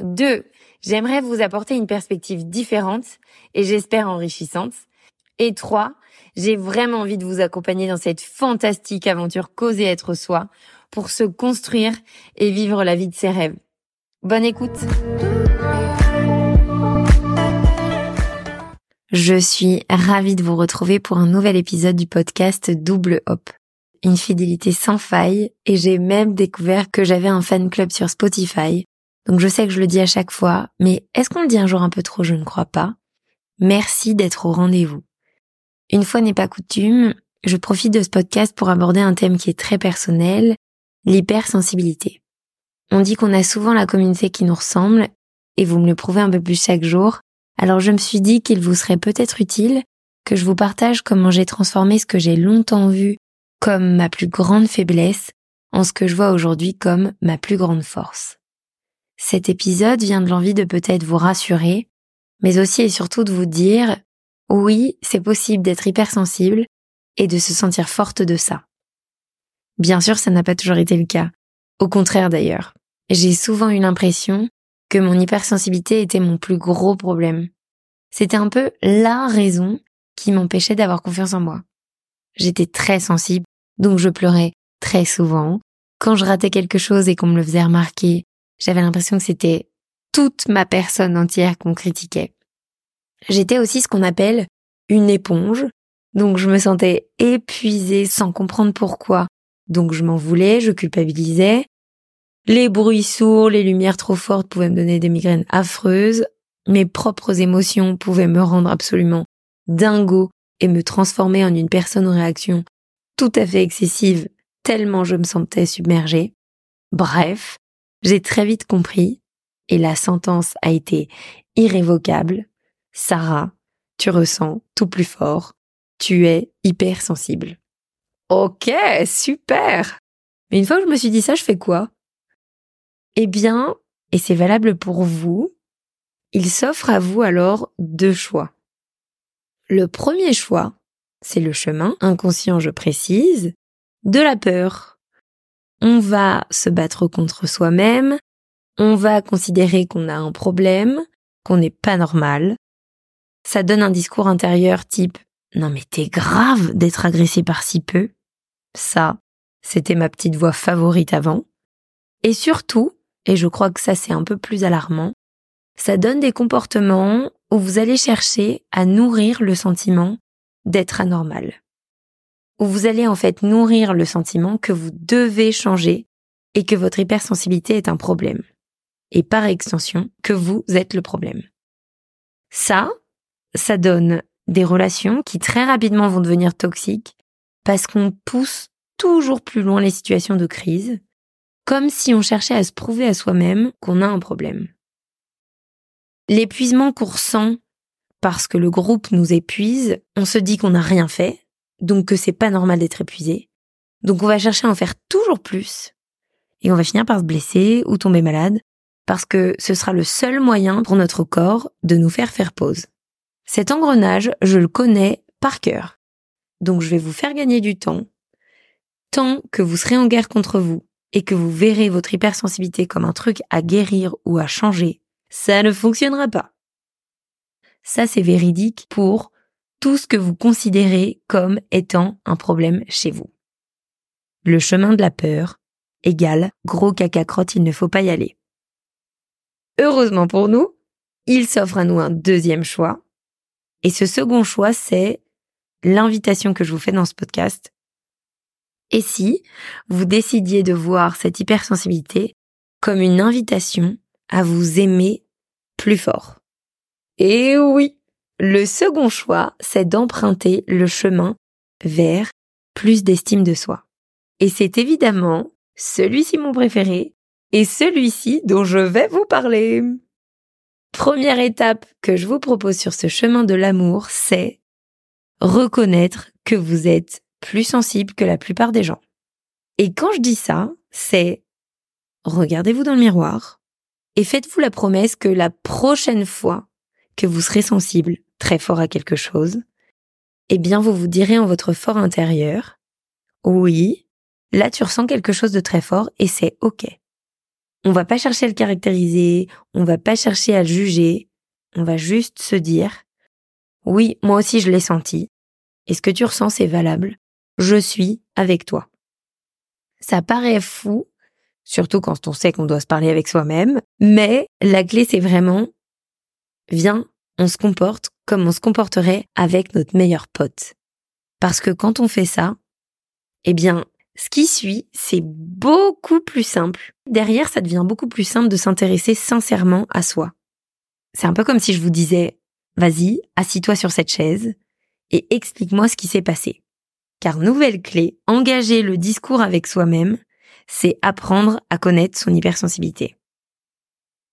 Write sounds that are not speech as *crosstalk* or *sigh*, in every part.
2. J'aimerais vous apporter une perspective différente et j'espère enrichissante. Et 3. J'ai vraiment envie de vous accompagner dans cette fantastique aventure causer être soi pour se construire et vivre la vie de ses rêves. Bonne écoute Je suis ravie de vous retrouver pour un nouvel épisode du podcast Double Hop. Une fidélité sans faille et j'ai même découvert que j'avais un fan club sur Spotify. Donc je sais que je le dis à chaque fois, mais est-ce qu'on le dit un jour un peu trop? Je ne crois pas. Merci d'être au rendez-vous. Une fois n'est pas coutume, je profite de ce podcast pour aborder un thème qui est très personnel, l'hypersensibilité. On dit qu'on a souvent la communauté qui nous ressemble, et vous me le prouvez un peu plus chaque jour, alors je me suis dit qu'il vous serait peut-être utile que je vous partage comment j'ai transformé ce que j'ai longtemps vu comme ma plus grande faiblesse en ce que je vois aujourd'hui comme ma plus grande force. Cet épisode vient de l'envie de peut-être vous rassurer, mais aussi et surtout de vous dire oui, c'est possible d'être hypersensible et de se sentir forte de ça. Bien sûr, ça n'a pas toujours été le cas. Au contraire d'ailleurs. J'ai souvent eu l'impression que mon hypersensibilité était mon plus gros problème. C'était un peu la raison qui m'empêchait d'avoir confiance en moi. J'étais très sensible, donc je pleurais très souvent. Quand je ratais quelque chose et qu'on me le faisait remarquer, j'avais l'impression que c'était toute ma personne entière qu'on critiquait. J'étais aussi ce qu'on appelle une éponge, donc je me sentais épuisée sans comprendre pourquoi. Donc je m'en voulais, je culpabilisais, les bruits sourds, les lumières trop fortes pouvaient me donner des migraines affreuses. Mes propres émotions pouvaient me rendre absolument dingo et me transformer en une personne en réaction tout à fait excessive tellement je me sentais submergée. Bref, j'ai très vite compris et la sentence a été irrévocable. Sarah, tu ressens tout plus fort. Tu es hypersensible. Ok, super. Mais une fois que je me suis dit ça, je fais quoi? Eh bien, et c'est valable pour vous, il s'offre à vous alors deux choix. Le premier choix, c'est le chemin inconscient, je précise, de la peur. On va se battre contre soi-même, on va considérer qu'on a un problème, qu'on n'est pas normal. Ça donne un discours intérieur type non mais t'es grave d'être agressé par si peu. Ça, c'était ma petite voix favorite avant. Et surtout, et je crois que ça c'est un peu plus alarmant, ça donne des comportements où vous allez chercher à nourrir le sentiment d'être anormal. Où vous allez en fait nourrir le sentiment que vous devez changer et que votre hypersensibilité est un problème. Et par extension, que vous êtes le problème. Ça, ça donne des relations qui très rapidement vont devenir toxiques parce qu'on pousse toujours plus loin les situations de crise comme si on cherchait à se prouver à soi-même qu'on a un problème. L'épuisement qu'on ressent parce que le groupe nous épuise, on se dit qu'on n'a rien fait, donc que c'est pas normal d'être épuisé. Donc on va chercher à en faire toujours plus, et on va finir par se blesser ou tomber malade, parce que ce sera le seul moyen pour notre corps de nous faire faire pause. Cet engrenage, je le connais par cœur. Donc je vais vous faire gagner du temps, tant que vous serez en guerre contre vous, et que vous verrez votre hypersensibilité comme un truc à guérir ou à changer, ça ne fonctionnera pas. Ça, c'est véridique pour tout ce que vous considérez comme étant un problème chez vous. Le chemin de la peur égale gros caca crotte, il ne faut pas y aller. Heureusement pour nous, il s'offre à nous un deuxième choix. Et ce second choix, c'est l'invitation que je vous fais dans ce podcast et si vous décidiez de voir cette hypersensibilité comme une invitation à vous aimer plus fort? Et oui, le second choix, c'est d'emprunter le chemin vers plus d'estime de soi. Et c'est évidemment celui-ci mon préféré et celui-ci dont je vais vous parler. première étape que je vous propose sur ce chemin de l'amour, c'est reconnaître que vous êtes plus sensible que la plupart des gens. Et quand je dis ça, c'est regardez-vous dans le miroir et faites-vous la promesse que la prochaine fois que vous serez sensible très fort à quelque chose, eh bien vous vous direz en votre fort intérieur, oui, là tu ressens quelque chose de très fort et c'est ok. On va pas chercher à le caractériser, on va pas chercher à le juger, on va juste se dire, oui, moi aussi je l'ai senti, et ce que tu ressens c'est valable, je suis avec toi. Ça paraît fou, surtout quand on sait qu'on doit se parler avec soi-même, mais la clé c'est vraiment, viens, on se comporte comme on se comporterait avec notre meilleur pote. Parce que quand on fait ça, eh bien, ce qui suit, c'est beaucoup plus simple. Derrière, ça devient beaucoup plus simple de s'intéresser sincèrement à soi. C'est un peu comme si je vous disais, vas-y, assis-toi sur cette chaise et explique-moi ce qui s'est passé. Car nouvelle clé, engager le discours avec soi-même, c'est apprendre à connaître son hypersensibilité.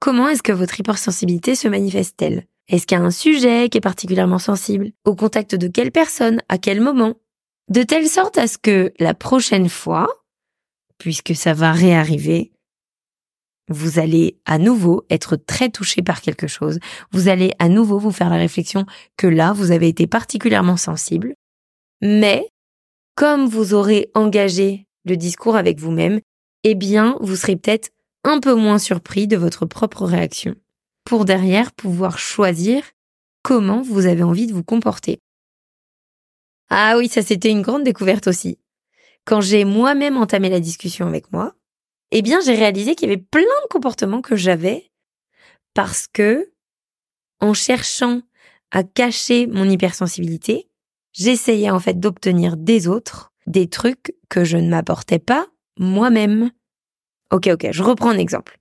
Comment est-ce que votre hypersensibilité se manifeste-t-elle? Est-ce qu'il y a un sujet qui est particulièrement sensible? Au contact de quelle personne? À quel moment? De telle sorte à ce que la prochaine fois, puisque ça va réarriver, vous allez à nouveau être très touché par quelque chose. Vous allez à nouveau vous faire la réflexion que là, vous avez été particulièrement sensible. Mais comme vous aurez engagé le discours avec vous-même, eh bien, vous serez peut-être un peu moins surpris de votre propre réaction, pour derrière pouvoir choisir comment vous avez envie de vous comporter. Ah oui, ça c'était une grande découverte aussi. Quand j'ai moi-même entamé la discussion avec moi, eh bien, j'ai réalisé qu'il y avait plein de comportements que j'avais parce que, en cherchant à cacher mon hypersensibilité, j'essayais en fait d'obtenir des autres des trucs que je ne m'apportais pas moi-même. Ok, ok, je reprends un exemple.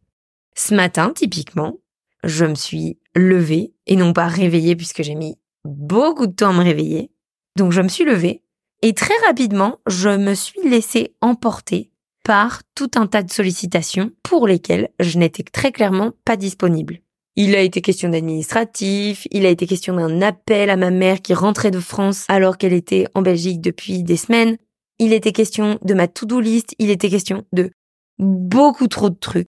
Ce matin, typiquement, je me suis levée et non pas réveillée puisque j'ai mis beaucoup de temps à me réveiller. Donc je me suis levée et très rapidement, je me suis laissée emporter par tout un tas de sollicitations pour lesquelles je n'étais très clairement pas disponible. Il a été question d'administratif, il a été question d'un appel à ma mère qui rentrait de France alors qu'elle était en Belgique depuis des semaines. Il était question de ma to-do list, il était question de beaucoup trop de trucs.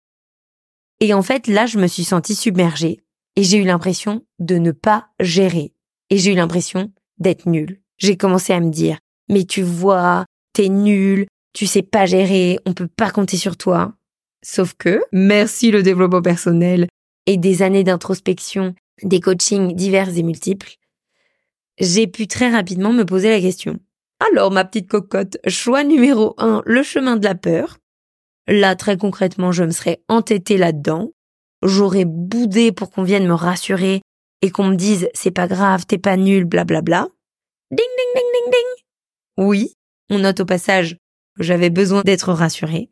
Et en fait, là, je me suis sentie submergée et j'ai eu l'impression de ne pas gérer. Et j'ai eu l'impression d'être nulle. J'ai commencé à me dire, mais tu vois, t'es nulle, tu sais pas gérer, on peut pas compter sur toi. Sauf que, merci le développement personnel, et des années d'introspection, des coachings divers et multiples, j'ai pu très rapidement me poser la question. Alors, ma petite cocotte, choix numéro un, le chemin de la peur. Là, très concrètement, je me serais entêtée là-dedans. J'aurais boudé pour qu'on vienne me rassurer et qu'on me dise c'est pas grave, t'es pas nul, blablabla. Ding, ding, ding, ding, ding. Oui, on note au passage j'avais besoin d'être rassurée.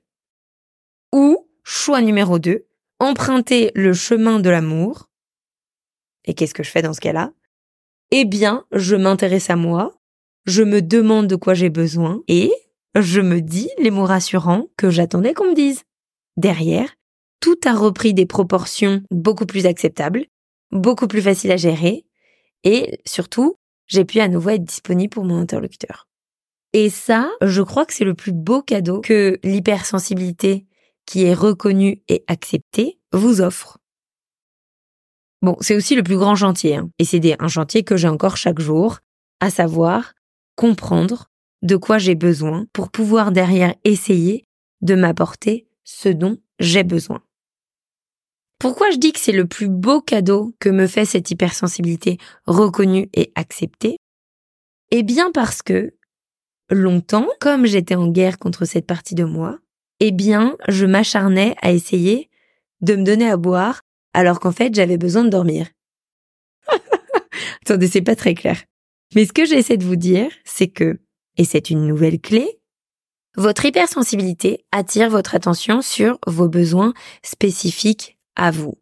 Ou, choix numéro 2, emprunter le chemin de l'amour. Et qu'est-ce que je fais dans ce cas-là? Eh bien, je m'intéresse à moi, je me demande de quoi j'ai besoin et je me dis les mots rassurants que j'attendais qu'on me dise. Derrière, tout a repris des proportions beaucoup plus acceptables, beaucoup plus faciles à gérer et surtout, j'ai pu à nouveau être disponible pour mon interlocuteur. Et ça, je crois que c'est le plus beau cadeau que l'hypersensibilité qui est reconnu et accepté vous offre. Bon, c'est aussi le plus grand chantier, hein, et c'est un chantier que j'ai encore chaque jour, à savoir comprendre de quoi j'ai besoin pour pouvoir derrière essayer de m'apporter ce dont j'ai besoin. Pourquoi je dis que c'est le plus beau cadeau que me fait cette hypersensibilité reconnue et acceptée? Eh bien parce que, longtemps, comme j'étais en guerre contre cette partie de moi, eh bien, je m'acharnais à essayer de me donner à boire alors qu'en fait, j'avais besoin de dormir. *laughs* Attendez, c'est pas très clair. Mais ce que j'essaie de vous dire, c'est que, et c'est une nouvelle clé, votre hypersensibilité attire votre attention sur vos besoins spécifiques à vous.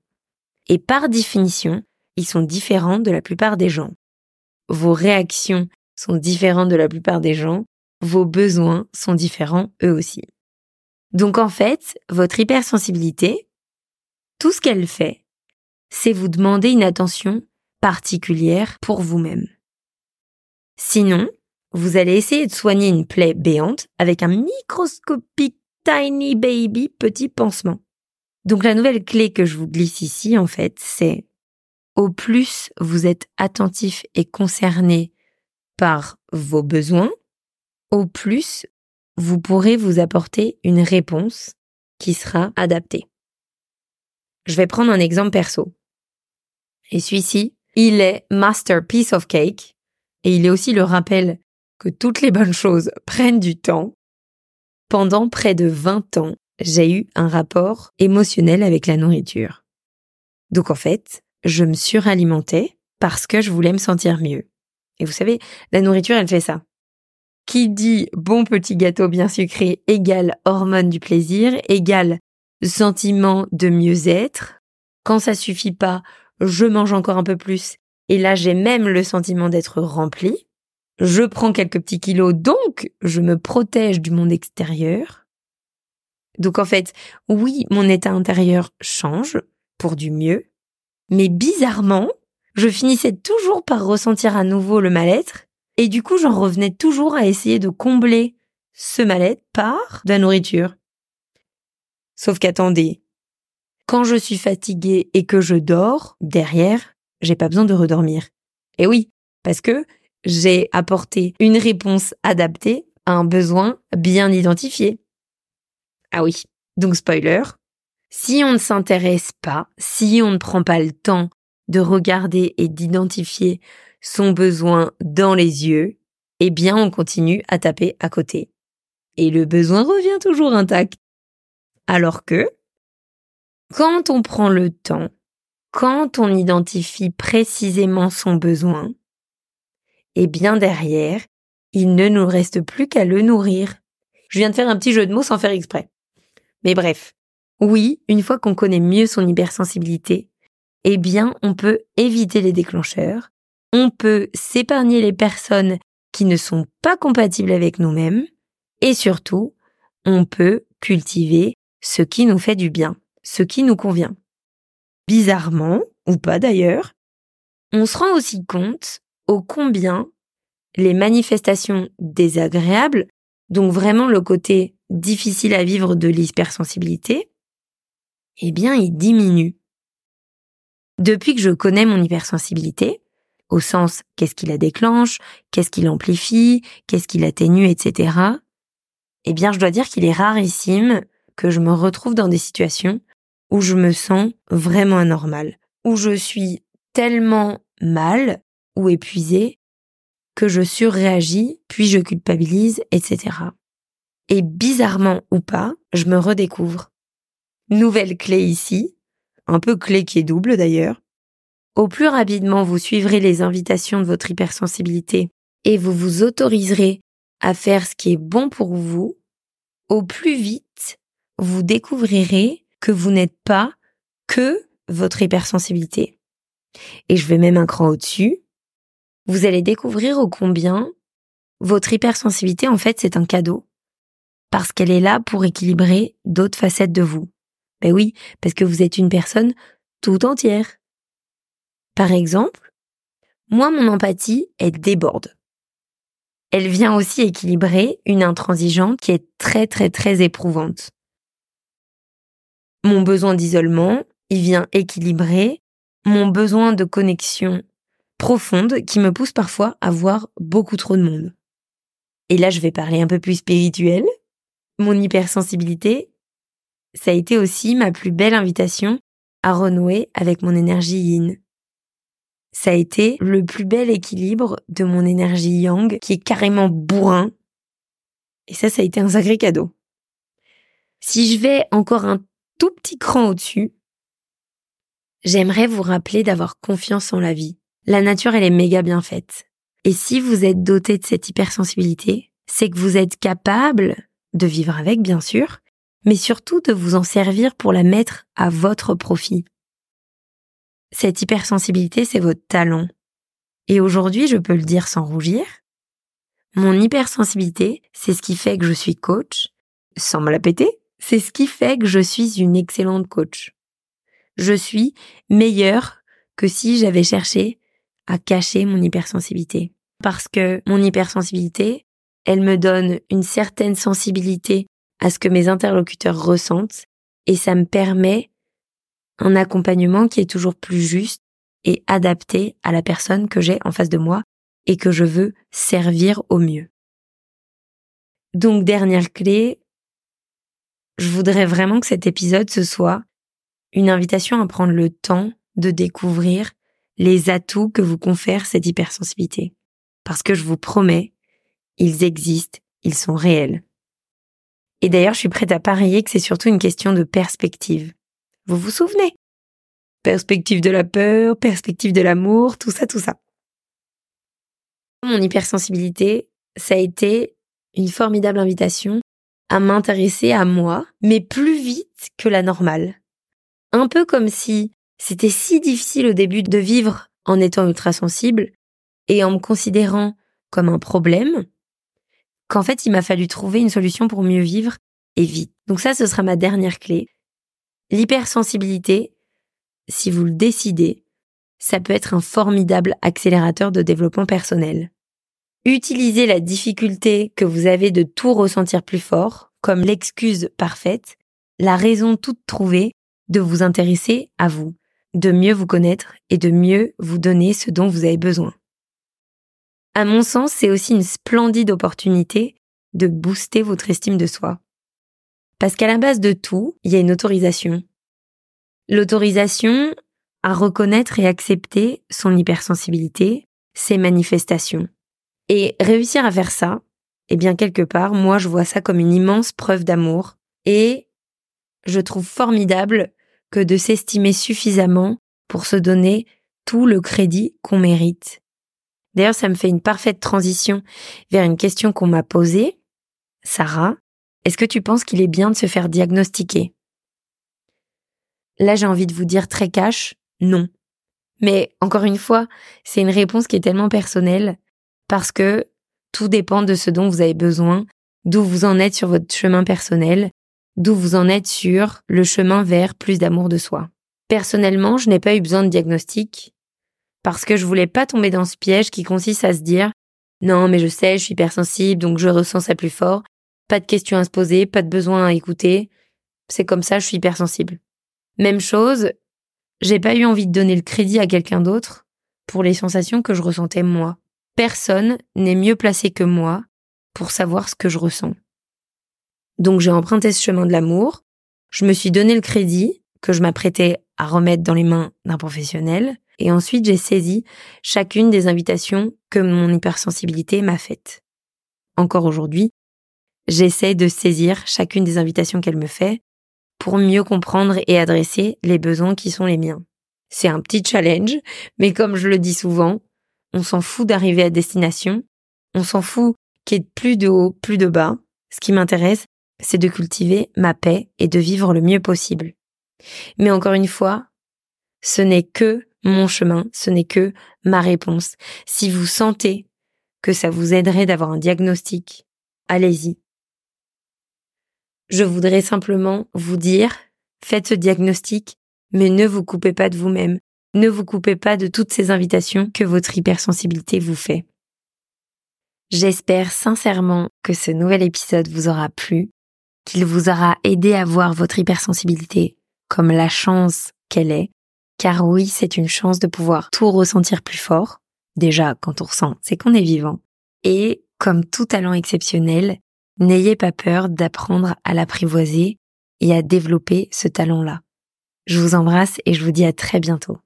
Et par définition, ils sont différents de la plupart des gens. Vos réactions sont différentes de la plupart des gens. Vos besoins sont différents eux aussi. Donc en fait, votre hypersensibilité, tout ce qu'elle fait, c'est vous demander une attention particulière pour vous-même. Sinon, vous allez essayer de soigner une plaie béante avec un microscopique tiny baby petit pansement. Donc la nouvelle clé que je vous glisse ici, en fait, c'est au plus vous êtes attentif et concerné par vos besoins, au plus vous pourrez vous apporter une réponse qui sera adaptée. Je vais prendre un exemple perso. Et celui-ci, il est masterpiece of cake et il est aussi le rappel que toutes les bonnes choses prennent du temps. Pendant près de 20 ans, j'ai eu un rapport émotionnel avec la nourriture. Donc en fait, je me suralimentais parce que je voulais me sentir mieux. Et vous savez, la nourriture, elle fait ça. Qui dit bon petit gâteau bien sucré égale hormone du plaisir, égale sentiment de mieux-être. Quand ça suffit pas, je mange encore un peu plus. Et là, j'ai même le sentiment d'être rempli. Je prends quelques petits kilos, donc je me protège du monde extérieur. Donc en fait, oui, mon état intérieur change pour du mieux, mais bizarrement, je finissais toujours par ressentir à nouveau le mal-être, et du coup j'en revenais toujours à essayer de combler ce mal-être par de la nourriture. Sauf qu'attendez, quand je suis fatiguée et que je dors, derrière, j'ai pas besoin de redormir. Et oui, parce que j'ai apporté une réponse adaptée à un besoin bien identifié. Ah oui, donc spoiler, si on ne s'intéresse pas, si on ne prend pas le temps de regarder et d'identifier son besoin dans les yeux, eh bien on continue à taper à côté. Et le besoin revient toujours intact. Alors que, quand on prend le temps, quand on identifie précisément son besoin, eh bien derrière, il ne nous reste plus qu'à le nourrir. Je viens de faire un petit jeu de mots sans faire exprès. Mais bref, oui, une fois qu'on connaît mieux son hypersensibilité, eh bien on peut éviter les déclencheurs, on peut s'épargner les personnes qui ne sont pas compatibles avec nous-mêmes, et surtout, on peut cultiver ce qui nous fait du bien, ce qui nous convient. Bizarrement, ou pas d'ailleurs, on se rend aussi compte au combien les manifestations désagréables, donc vraiment le côté difficile à vivre de l'hypersensibilité, eh bien, il diminue. Depuis que je connais mon hypersensibilité, au sens qu'est-ce qui la déclenche, qu'est-ce qui l'amplifie, qu'est-ce qui l'atténue, etc., eh bien, je dois dire qu'il est rarissime que je me retrouve dans des situations où je me sens vraiment anormal, où je suis tellement mal ou épuisée que je surréagis, puis je culpabilise, etc. Et bizarrement ou pas, je me redécouvre. Nouvelle clé ici, un peu clé qui est double d'ailleurs. Au plus rapidement vous suivrez les invitations de votre hypersensibilité et vous vous autoriserez à faire ce qui est bon pour vous, au plus vite vous découvrirez que vous n'êtes pas que votre hypersensibilité. Et je vais même un cran au-dessus. Vous allez découvrir au combien votre hypersensibilité, en fait, c'est un cadeau. Parce qu'elle est là pour équilibrer d'autres facettes de vous. Ben oui, parce que vous êtes une personne tout entière. Par exemple, moi, mon empathie, elle déborde. Elle vient aussi équilibrer une intransigeante qui est très très très éprouvante. Mon besoin d'isolement, il vient équilibrer mon besoin de connexion profonde qui me pousse parfois à voir beaucoup trop de monde. Et là, je vais parler un peu plus spirituel. Mon hypersensibilité, ça a été aussi ma plus belle invitation à renouer avec mon énergie yin. Ça a été le plus bel équilibre de mon énergie yang qui est carrément bourrin. Et ça, ça a été un sacré cadeau. Si je vais encore un tout petit cran au-dessus, j'aimerais vous rappeler d'avoir confiance en la vie. La nature, elle est méga bien faite. Et si vous êtes doté de cette hypersensibilité, c'est que vous êtes capable de vivre avec, bien sûr, mais surtout de vous en servir pour la mettre à votre profit. Cette hypersensibilité, c'est votre talent. Et aujourd'hui, je peux le dire sans rougir, mon hypersensibilité, c'est ce qui fait que je suis coach, sans me la péter, c'est ce qui fait que je suis une excellente coach. je suis meilleure que si j'avais cherché à cacher mon hypersensibilité. Parce que mon hypersensibilité, elle me donne une certaine sensibilité à ce que mes interlocuteurs ressentent et ça me permet un accompagnement qui est toujours plus juste et adapté à la personne que j'ai en face de moi et que je veux servir au mieux. Donc dernière clé, je voudrais vraiment que cet épisode ce soit une invitation à prendre le temps de découvrir les atouts que vous confère cette hypersensibilité. Parce que je vous promets, ils existent, ils sont réels. Et d'ailleurs, je suis prête à parier que c'est surtout une question de perspective. Vous vous souvenez? Perspective de la peur, perspective de l'amour, tout ça, tout ça. Mon hypersensibilité, ça a été une formidable invitation à m'intéresser à moi, mais plus vite que la normale. Un peu comme si c'était si difficile au début de vivre en étant ultra sensible et en me considérant comme un problème, qu'en fait il m'a fallu trouver une solution pour mieux vivre et vite. Donc ça, ce sera ma dernière clé. L'hypersensibilité, si vous le décidez, ça peut être un formidable accélérateur de développement personnel. Utilisez la difficulté que vous avez de tout ressentir plus fort comme l'excuse parfaite, la raison toute trouvée de vous intéresser à vous, de mieux vous connaître et de mieux vous donner ce dont vous avez besoin. À mon sens, c'est aussi une splendide opportunité de booster votre estime de soi. Parce qu'à la base de tout, il y a une autorisation. L'autorisation à reconnaître et accepter son hypersensibilité, ses manifestations. Et réussir à faire ça, eh bien quelque part, moi je vois ça comme une immense preuve d'amour et je trouve formidable que de s'estimer suffisamment pour se donner tout le crédit qu'on mérite. D'ailleurs, ça me fait une parfaite transition vers une question qu'on m'a posée. Sarah, est-ce que tu penses qu'il est bien de se faire diagnostiquer? Là, j'ai envie de vous dire très cash, non. Mais encore une fois, c'est une réponse qui est tellement personnelle parce que tout dépend de ce dont vous avez besoin, d'où vous en êtes sur votre chemin personnel, d'où vous en êtes sur le chemin vers plus d'amour de soi. Personnellement, je n'ai pas eu besoin de diagnostic parce que je voulais pas tomber dans ce piège qui consiste à se dire non, mais je sais, je suis hypersensible, donc je ressens ça plus fort. Pas de questions à se poser, pas de besoin à écouter. C'est comme ça, je suis hypersensible. Même chose, j'ai pas eu envie de donner le crédit à quelqu'un d'autre pour les sensations que je ressentais moi. Personne n'est mieux placé que moi pour savoir ce que je ressens. Donc j'ai emprunté ce chemin de l'amour, je me suis donné le crédit que je m'apprêtais à remettre dans les mains d'un professionnel, et ensuite j'ai saisi chacune des invitations que mon hypersensibilité m'a faites. Encore aujourd'hui, j'essaie de saisir chacune des invitations qu'elle me fait pour mieux comprendre et adresser les besoins qui sont les miens. C'est un petit challenge, mais comme je le dis souvent, on s'en fout d'arriver à destination, on s'en fout qu'il y ait plus de haut, plus de bas. Ce qui m'intéresse, c'est de cultiver ma paix et de vivre le mieux possible. Mais encore une fois, ce n'est que mon chemin, ce n'est que ma réponse. Si vous sentez que ça vous aiderait d'avoir un diagnostic, allez-y. Je voudrais simplement vous dire, faites ce diagnostic, mais ne vous coupez pas de vous-même, ne vous coupez pas de toutes ces invitations que votre hypersensibilité vous fait. J'espère sincèrement que ce nouvel épisode vous aura plu, qu'il vous aura aidé à voir votre hypersensibilité comme la chance qu'elle est, car oui, c'est une chance de pouvoir tout ressentir plus fort. Déjà, quand on ressent, c'est qu'on est vivant. Et, comme tout talent exceptionnel, n'ayez pas peur d'apprendre à l'apprivoiser et à développer ce talent-là. Je vous embrasse et je vous dis à très bientôt.